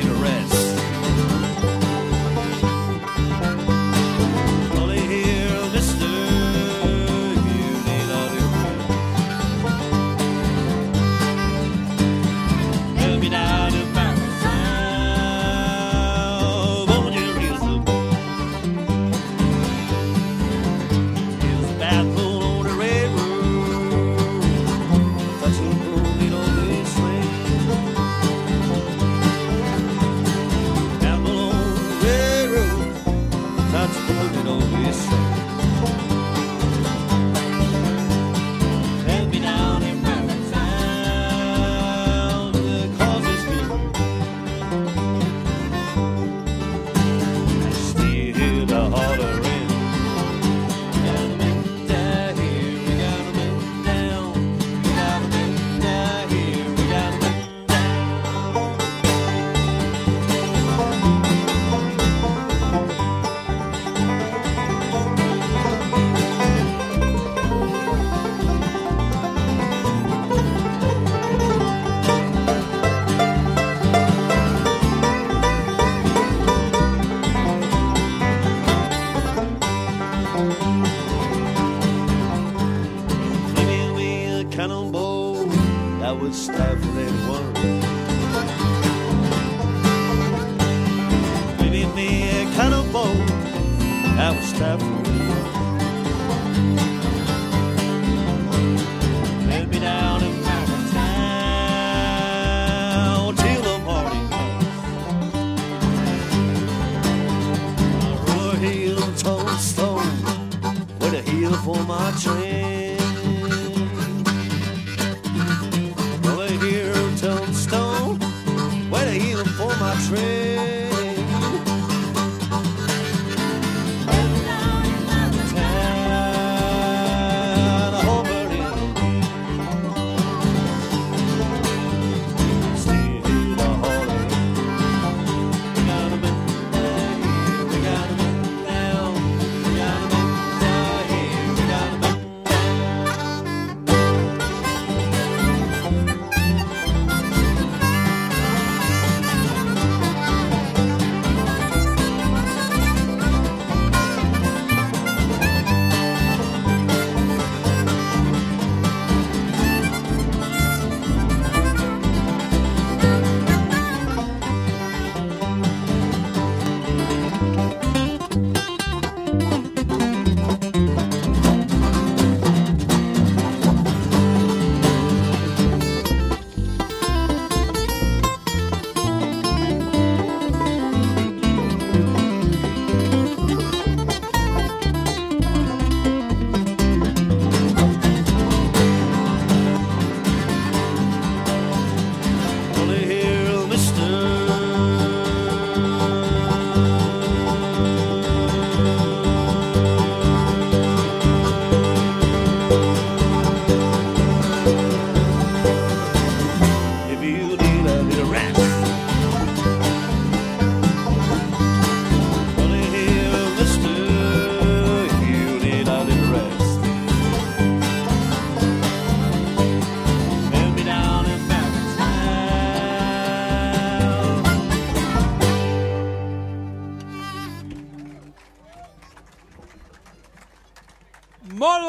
the rest. Stavely one, we need me a cannibal, I was everyone. Let me down in town till the morning comes. I roll a heel, toe stone, with a heel for my train.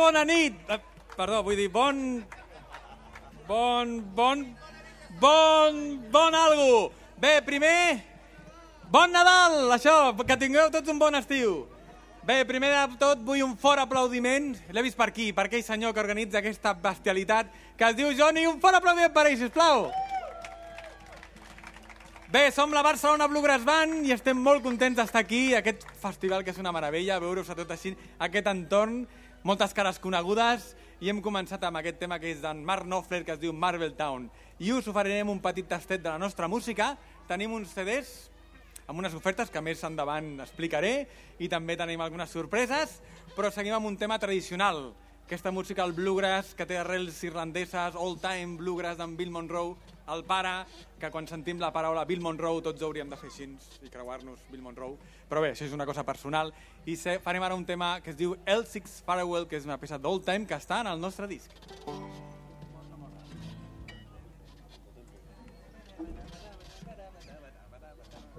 Bona nit! Eh, Perdó, vull dir, bon... Bon, bon... Bon... Bon algú! Bé, primer... Bon Nadal! Això, que tingueu tots un bon estiu! Bé, primer de tot vull un fort aplaudiment. L'he vist per aquí, per aquell senyor que organitza aquesta bestialitat que es diu Johnny. Un fort aplaudiment per ell, sisplau! Bé, som la Barcelona Bluegrass Band i estem molt contents d'estar aquí, aquest festival que és una meravella, veure-us a tot així, aquest entorn, moltes cares conegudes, i hem començat amb aquest tema que és d'en Mark Knopfler, que es diu Marvel Town. I us oferirem un petit tastet de la nostra música. Tenim uns CDs amb unes ofertes que més endavant explicaré i també tenim algunes sorpreses, però seguim amb un tema tradicional, aquesta música, el bluegrass, que té arrels irlandeses, old time bluegrass d'en Bill Monroe, el pare, que quan sentim la paraula Bill Monroe tots hauríem de fer així i creuar-nos Bill Monroe, però bé, això és una cosa personal, i farem ara un tema que es diu L6 Farewell, que és una peça d'old time que està en el nostre disc.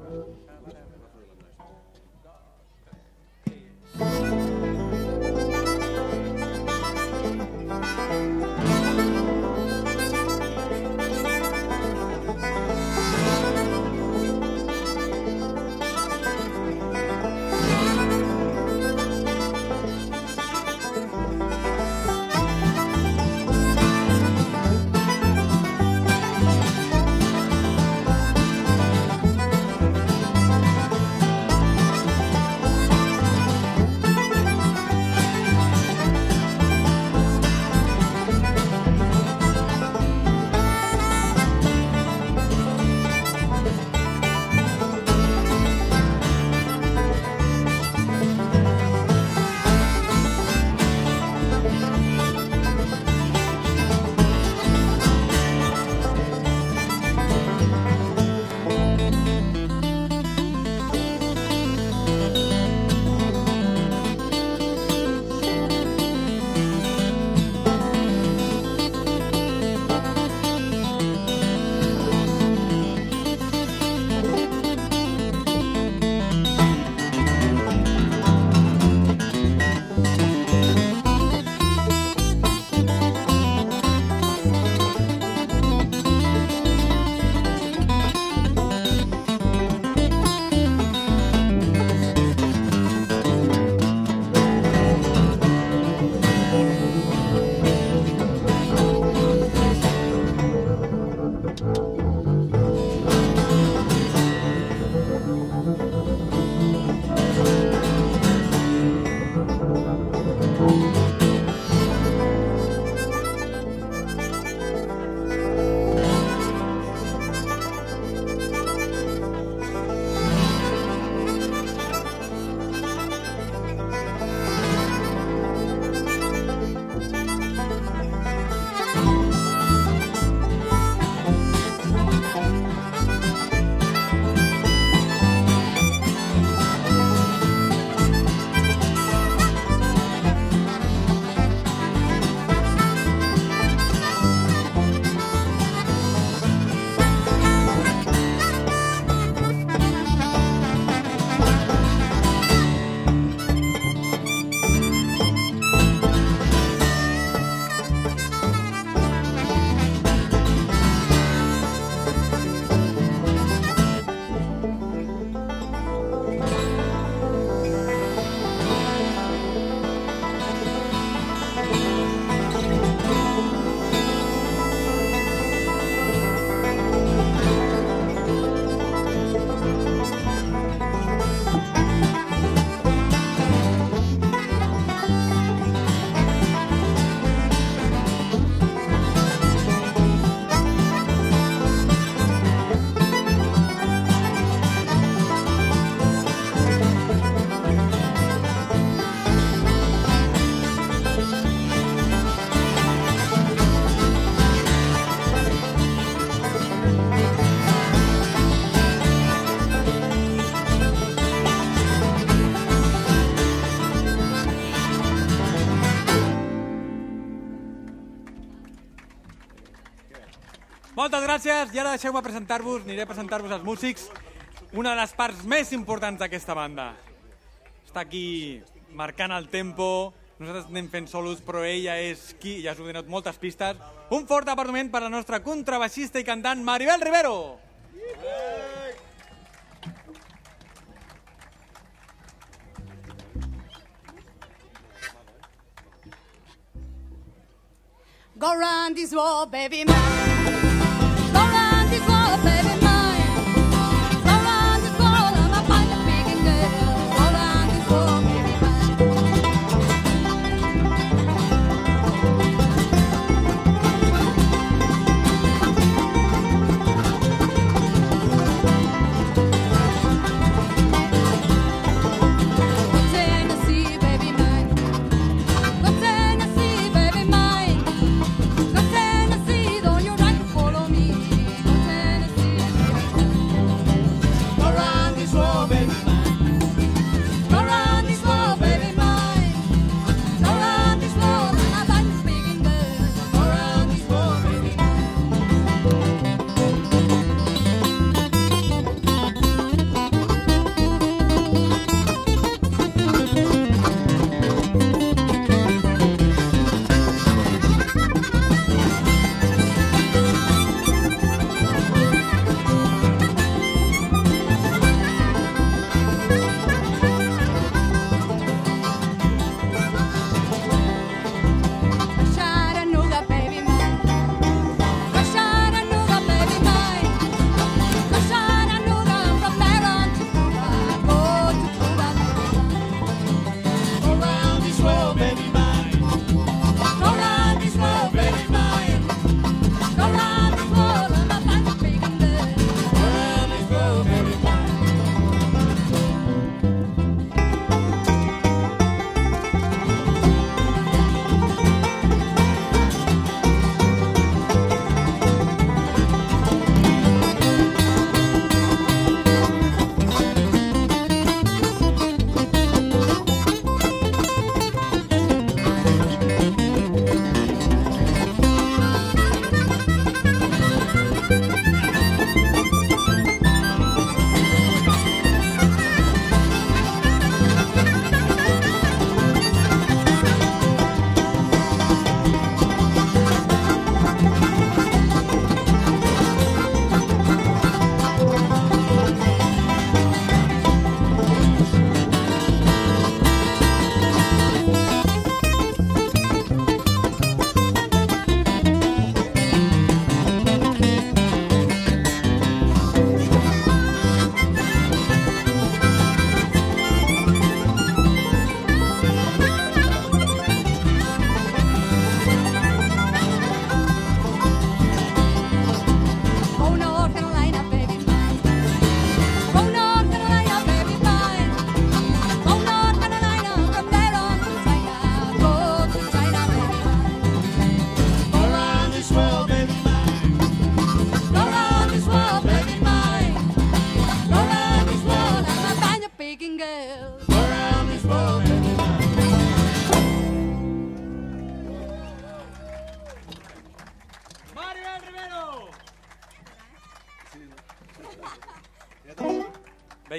Thank Moltes gràcies i ara deixeu-me presentar-vos, aniré a presentar-vos els músics, una de les parts més importants d'aquesta banda. Està aquí marcant el tempo, nosaltres anem fent solos, però ella és qui, ja us he donat moltes pistes. Un fort apartament per la nostra contrabaixista i cantant Maribel Rivero! Go around this world, baby man.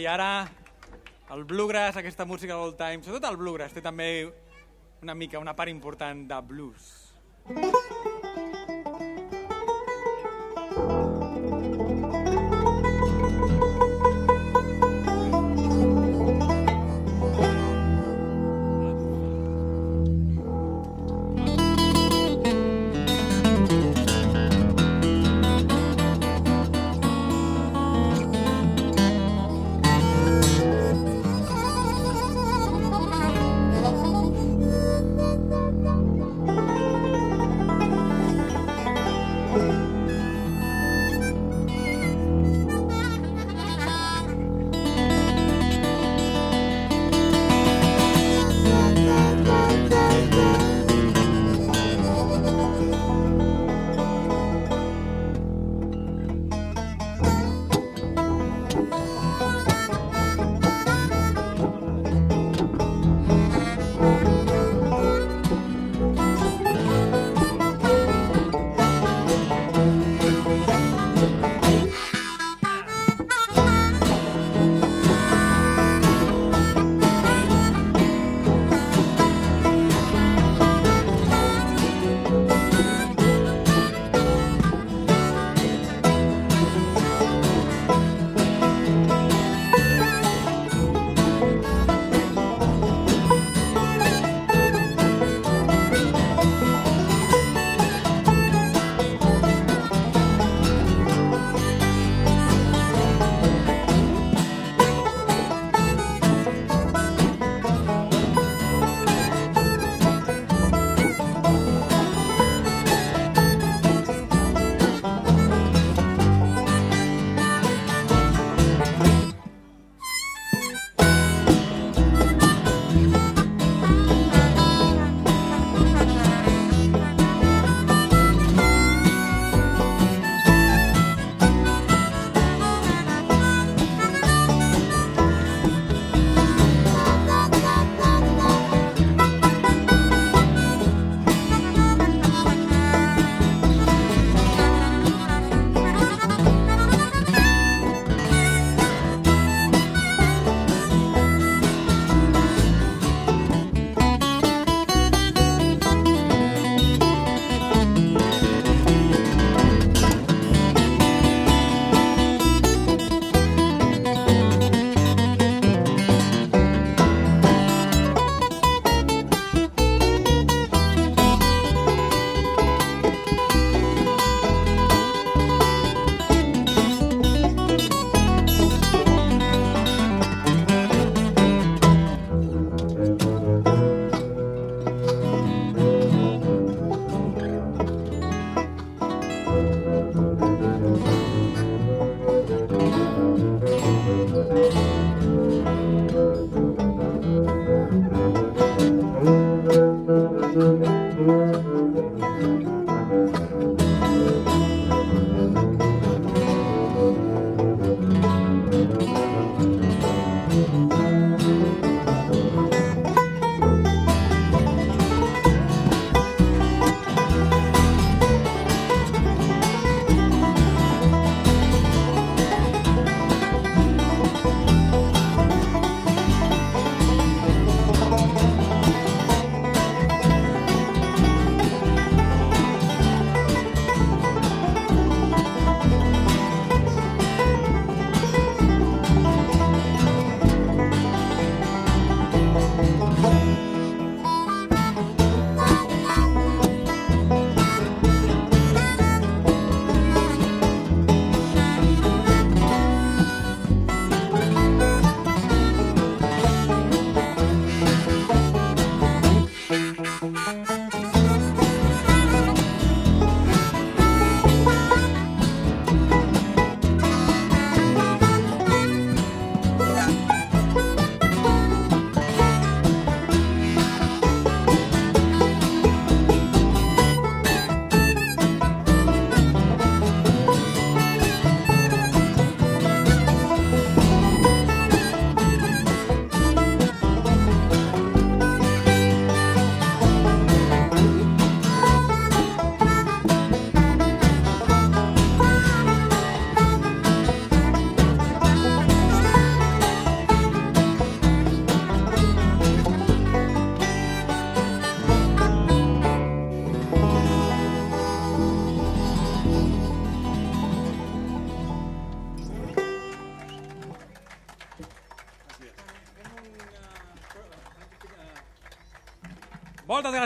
ara el bluegrass, aquesta música all time, sobretot el bluegrass, té també una mica una part important de blues.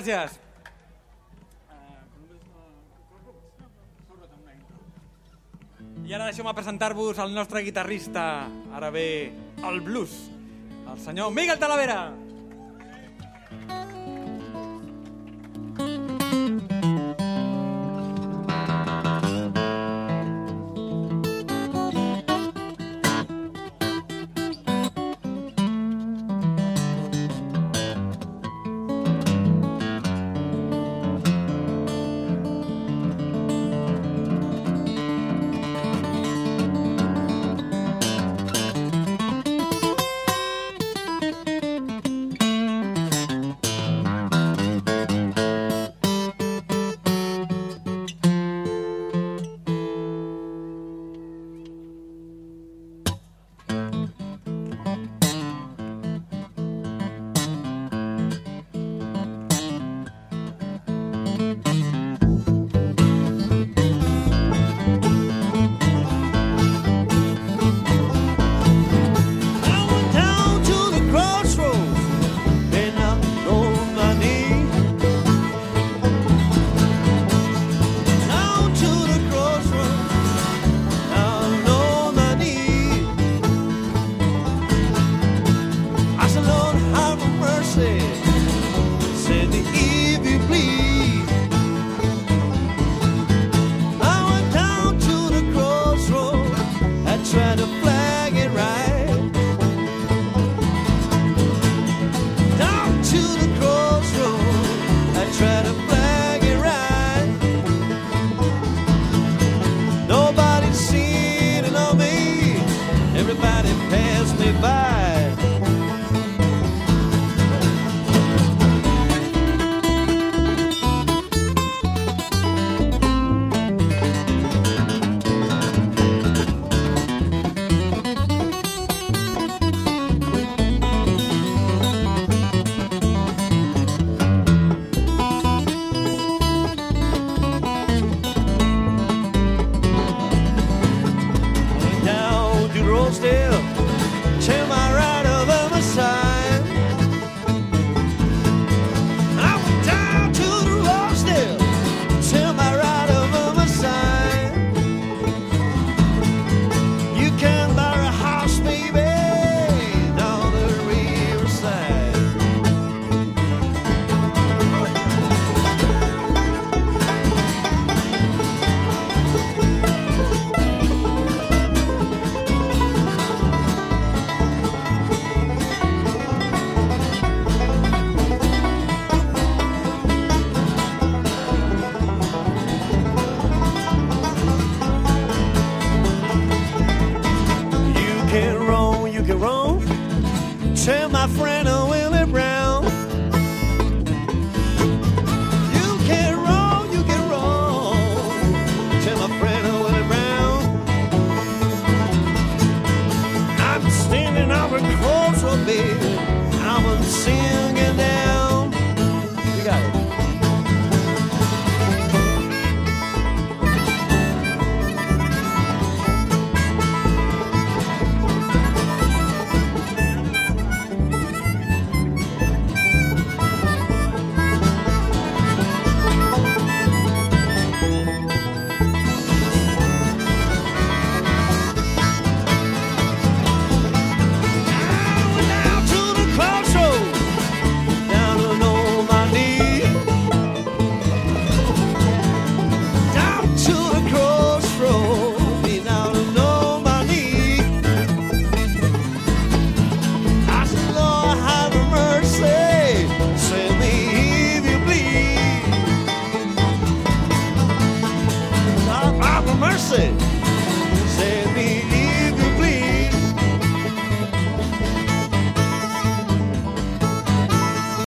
gràcies. I ara deixeu-me presentar-vos el nostre guitarrista, ara ve el blues, el senyor Miguel Talavera. Talavera. my friend.